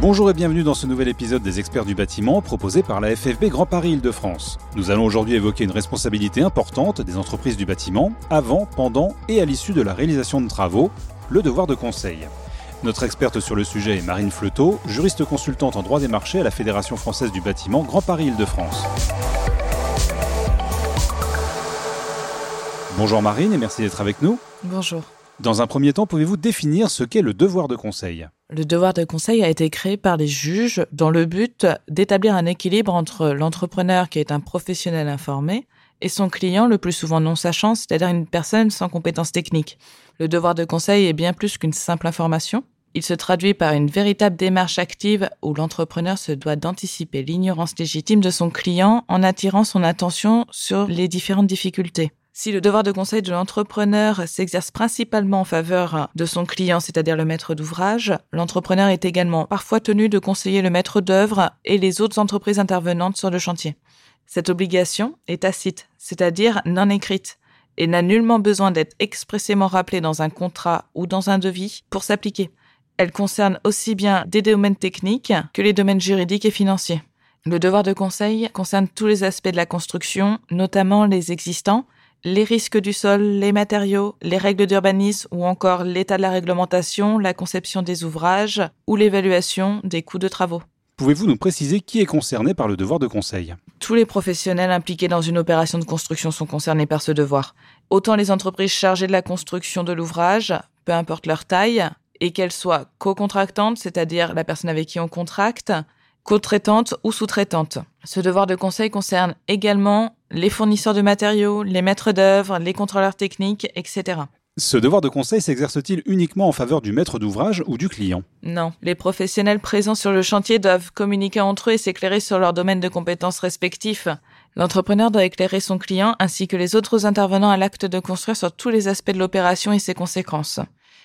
Bonjour et bienvenue dans ce nouvel épisode des experts du bâtiment proposé par la FFB Grand Paris Île-de-France. Nous allons aujourd'hui évoquer une responsabilité importante des entreprises du bâtiment avant, pendant et à l'issue de la réalisation de travaux, le devoir de conseil. Notre experte sur le sujet est Marine Fleuteau, juriste consultante en droit des marchés à la Fédération française du bâtiment Grand Paris Île-de-France. Bonjour Marine et merci d'être avec nous. Bonjour. Dans un premier temps, pouvez-vous définir ce qu'est le devoir de conseil? Le devoir de conseil a été créé par les juges dans le but d'établir un équilibre entre l'entrepreneur qui est un professionnel informé et son client le plus souvent non sachant, c'est-à-dire une personne sans compétences techniques. Le devoir de conseil est bien plus qu'une simple information. Il se traduit par une véritable démarche active où l'entrepreneur se doit d'anticiper l'ignorance légitime de son client en attirant son attention sur les différentes difficultés. Si le devoir de conseil de l'entrepreneur s'exerce principalement en faveur de son client, c'est-à-dire le maître d'ouvrage, l'entrepreneur est également parfois tenu de conseiller le maître d'œuvre et les autres entreprises intervenantes sur le chantier. Cette obligation est tacite, c'est-à-dire non écrite, et n'a nullement besoin d'être expressément rappelée dans un contrat ou dans un devis pour s'appliquer. Elle concerne aussi bien des domaines techniques que les domaines juridiques et financiers. Le devoir de conseil concerne tous les aspects de la construction, notamment les existants, les risques du sol, les matériaux, les règles d'urbanisme ou encore l'état de la réglementation, la conception des ouvrages ou l'évaluation des coûts de travaux. Pouvez-vous nous préciser qui est concerné par le devoir de conseil? Tous les professionnels impliqués dans une opération de construction sont concernés par ce devoir. Autant les entreprises chargées de la construction de l'ouvrage, peu importe leur taille, et qu'elles soient co-contractantes, c'est-à-dire la personne avec qui on contracte, co-traitante ou sous-traitante. Ce devoir de conseil concerne également les fournisseurs de matériaux, les maîtres d'œuvre, les contrôleurs techniques, etc. Ce devoir de conseil s'exerce-t-il uniquement en faveur du maître d'ouvrage ou du client? Non, les professionnels présents sur le chantier doivent communiquer entre eux et s'éclairer sur leur domaine de compétences respectifs. L'entrepreneur doit éclairer son client ainsi que les autres intervenants à l'acte de construire sur tous les aspects de l'opération et ses conséquences.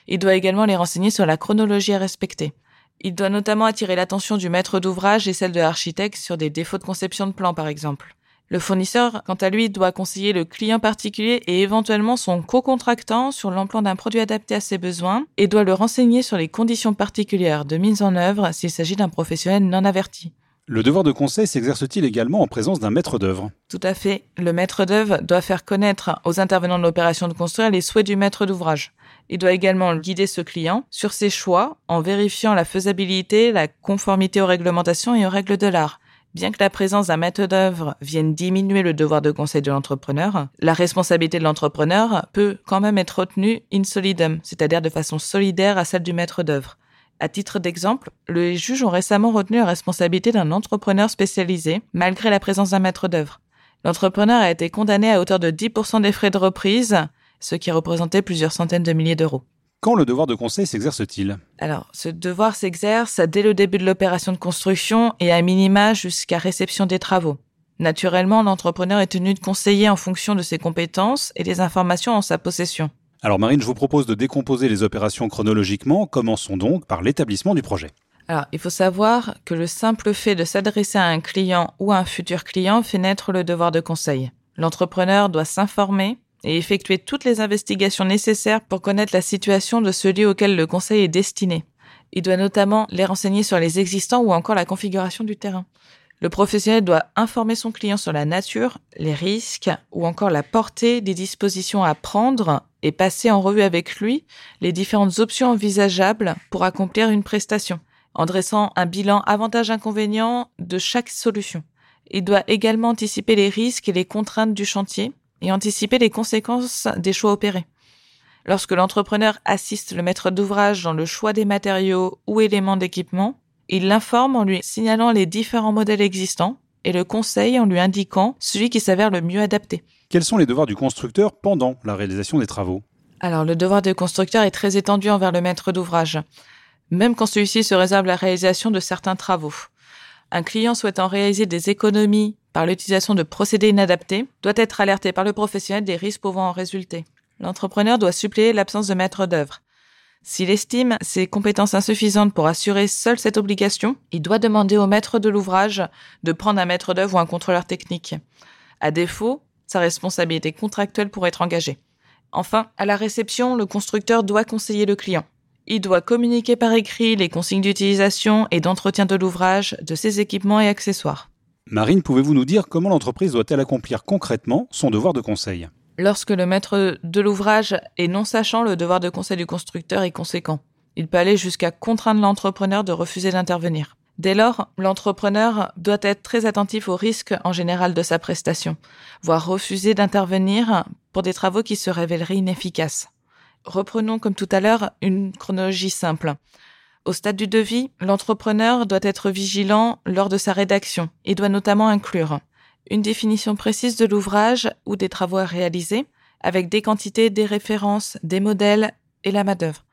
Il doit également les renseigner sur la chronologie à respecter. Il doit notamment attirer l'attention du maître d'ouvrage et celle de l'architecte sur des défauts de conception de plan par exemple. Le fournisseur, quant à lui, doit conseiller le client particulier et éventuellement son co-contractant sur l'emploi d'un produit adapté à ses besoins et doit le renseigner sur les conditions particulières de mise en œuvre s'il s'agit d'un professionnel non averti. Le devoir de conseil s'exerce-t-il également en présence d'un maître d'œuvre? Tout à fait. Le maître d'œuvre doit faire connaître aux intervenants de l'opération de construire les souhaits du maître d'ouvrage. Il doit également guider ce client sur ses choix en vérifiant la faisabilité, la conformité aux réglementations et aux règles de l'art. Bien que la présence d'un maître d'œuvre vienne diminuer le devoir de conseil de l'entrepreneur, la responsabilité de l'entrepreneur peut quand même être retenue in solidum, c'est-à-dire de façon solidaire à celle du maître d'œuvre. À titre d'exemple, les juges ont récemment retenu la responsabilité d'un entrepreneur spécialisé, malgré la présence d'un maître d'œuvre. L'entrepreneur a été condamné à hauteur de 10% des frais de reprise, ce qui représentait plusieurs centaines de milliers d'euros. Quand le devoir de conseil s'exerce-t-il Alors, ce devoir s'exerce dès le début de l'opération de construction et à minima jusqu'à réception des travaux. Naturellement, l'entrepreneur est tenu de conseiller en fonction de ses compétences et des informations en sa possession. Alors Marine, je vous propose de décomposer les opérations chronologiquement. Commençons donc par l'établissement du projet. Alors, il faut savoir que le simple fait de s'adresser à un client ou à un futur client fait naître le devoir de conseil. L'entrepreneur doit s'informer, et effectuer toutes les investigations nécessaires pour connaître la situation de celui auquel le conseil est destiné. Il doit notamment les renseigner sur les existants ou encore la configuration du terrain. Le professionnel doit informer son client sur la nature, les risques ou encore la portée des dispositions à prendre et passer en revue avec lui les différentes options envisageables pour accomplir une prestation, en dressant un bilan avantage-inconvénient de chaque solution. Il doit également anticiper les risques et les contraintes du chantier et anticiper les conséquences des choix opérés. Lorsque l'entrepreneur assiste le maître d'ouvrage dans le choix des matériaux ou éléments d'équipement, il l'informe en lui signalant les différents modèles existants et le conseille en lui indiquant celui qui s'avère le mieux adapté. Quels sont les devoirs du constructeur pendant la réalisation des travaux? Alors le devoir du constructeur est très étendu envers le maître d'ouvrage, même quand celui-ci se réserve la réalisation de certains travaux. Un client souhaitant réaliser des économies par l'utilisation de procédés inadaptés doit être alerté par le professionnel des risques pouvant en résulter. L'entrepreneur doit suppléer l'absence de maître d'œuvre. S'il estime ses compétences insuffisantes pour assurer seule cette obligation, il doit demander au maître de l'ouvrage de prendre un maître d'œuvre ou un contrôleur technique. À défaut, sa responsabilité contractuelle pourrait être engagée. Enfin, à la réception, le constructeur doit conseiller le client. Il doit communiquer par écrit les consignes d'utilisation et d'entretien de l'ouvrage, de ses équipements et accessoires. Marine, pouvez-vous nous dire comment l'entreprise doit-elle accomplir concrètement son devoir de conseil? Lorsque le maître de l'ouvrage est non sachant, le devoir de conseil du constructeur est conséquent. Il peut aller jusqu'à contraindre l'entrepreneur de refuser d'intervenir. Dès lors, l'entrepreneur doit être très attentif aux risques en général de sa prestation, voire refuser d'intervenir pour des travaux qui se révéleraient inefficaces. Reprenons comme tout à l'heure une chronologie simple. Au stade du devis, l'entrepreneur doit être vigilant lors de sa rédaction et doit notamment inclure une définition précise de l'ouvrage ou des travaux à réaliser, avec des quantités, des références, des modèles et la main-d'œuvre.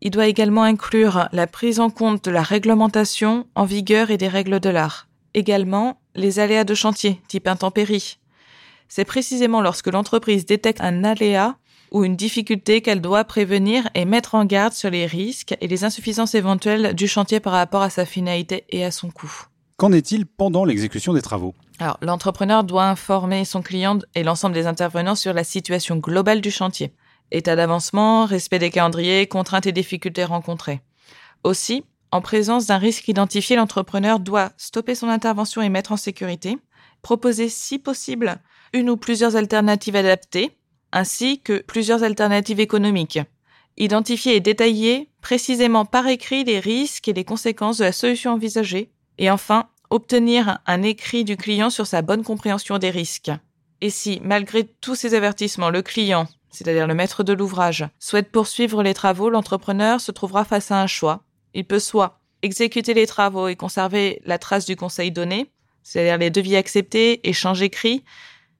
Il doit également inclure la prise en compte de la réglementation en vigueur et des règles de l'art. Également, les aléas de chantier, type intempéries. C'est précisément lorsque l'entreprise détecte un aléa ou une difficulté qu'elle doit prévenir et mettre en garde sur les risques et les insuffisances éventuelles du chantier par rapport à sa finalité et à son coût. Qu'en est-il pendant l'exécution des travaux? Alors, l'entrepreneur doit informer son client et l'ensemble des intervenants sur la situation globale du chantier. État d'avancement, respect des calendriers, contraintes et difficultés rencontrées. Aussi, en présence d'un risque identifié, l'entrepreneur doit stopper son intervention et mettre en sécurité, proposer si possible une ou plusieurs alternatives adaptées, ainsi que plusieurs alternatives économiques. Identifier et détailler précisément par écrit les risques et les conséquences de la solution envisagée. Et enfin, obtenir un écrit du client sur sa bonne compréhension des risques. Et si, malgré tous ces avertissements, le client, c'est-à-dire le maître de l'ouvrage, souhaite poursuivre les travaux, l'entrepreneur se trouvera face à un choix. Il peut soit exécuter les travaux et conserver la trace du conseil donné, c'est-à-dire les devis acceptés, échanges écrits,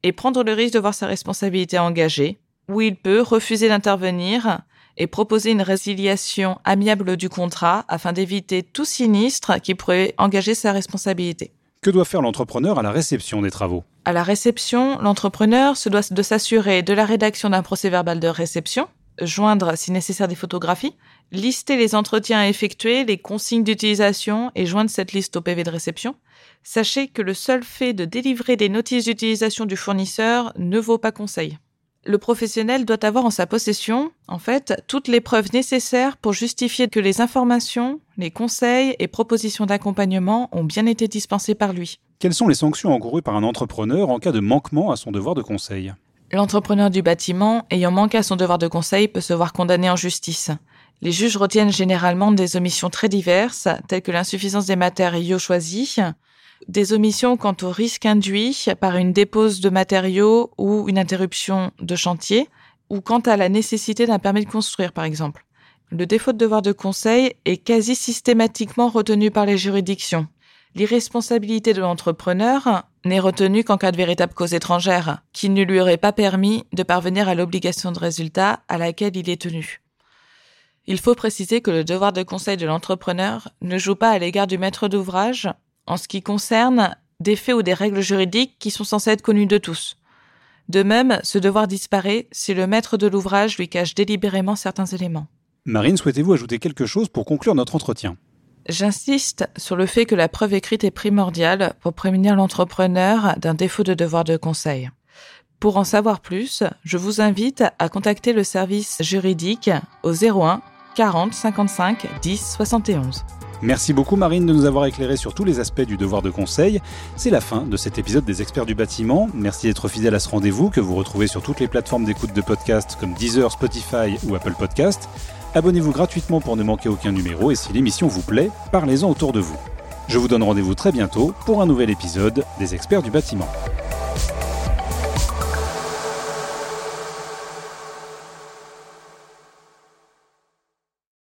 et prendre le risque de voir sa responsabilité engagée, ou il peut refuser d'intervenir et proposer une résiliation amiable du contrat afin d'éviter tout sinistre qui pourrait engager sa responsabilité. Que doit faire l'entrepreneur à la réception des travaux? À la réception, l'entrepreneur se doit de s'assurer de la rédaction d'un procès verbal de réception, joindre si nécessaire des photographies, lister les entretiens effectués, les consignes d'utilisation et joindre cette liste au PV de réception, Sachez que le seul fait de délivrer des notices d'utilisation du fournisseur ne vaut pas conseil. Le professionnel doit avoir en sa possession, en fait, toutes les preuves nécessaires pour justifier que les informations, les conseils et propositions d'accompagnement ont bien été dispensés par lui. Quelles sont les sanctions encourues par un entrepreneur en cas de manquement à son devoir de conseil? L'entrepreneur du bâtiment ayant manqué à son devoir de conseil peut se voir condamné en justice. Les juges retiennent généralement des omissions très diverses, telles que l'insuffisance des matériaux choisis, des omissions quant au risque induit par une dépose de matériaux ou une interruption de chantier, ou quant à la nécessité d'un permis de construire, par exemple. Le défaut de devoir de conseil est quasi systématiquement retenu par les juridictions. L'irresponsabilité de l'entrepreneur n'est retenue qu'en cas de véritable cause étrangère, qui ne lui aurait pas permis de parvenir à l'obligation de résultat à laquelle il est tenu. Il faut préciser que le devoir de conseil de l'entrepreneur ne joue pas à l'égard du maître d'ouvrage en ce qui concerne des faits ou des règles juridiques qui sont censées être connues de tous. De même, ce devoir disparaît si le maître de l'ouvrage lui cache délibérément certains éléments. Marine, souhaitez-vous ajouter quelque chose pour conclure notre entretien? J'insiste sur le fait que la preuve écrite est primordiale pour prémunir l'entrepreneur d'un défaut de devoir de conseil. Pour en savoir plus, je vous invite à contacter le service juridique au 01 40 55 10 71. Merci beaucoup Marine de nous avoir éclairé sur tous les aspects du devoir de conseil. C'est la fin de cet épisode des experts du bâtiment. Merci d'être fidèle à ce rendez-vous que vous retrouvez sur toutes les plateformes d'écoute de podcasts comme Deezer, Spotify ou Apple Podcast. Abonnez-vous gratuitement pour ne manquer aucun numéro et si l'émission vous plaît, parlez-en autour de vous. Je vous donne rendez-vous très bientôt pour un nouvel épisode des experts du bâtiment.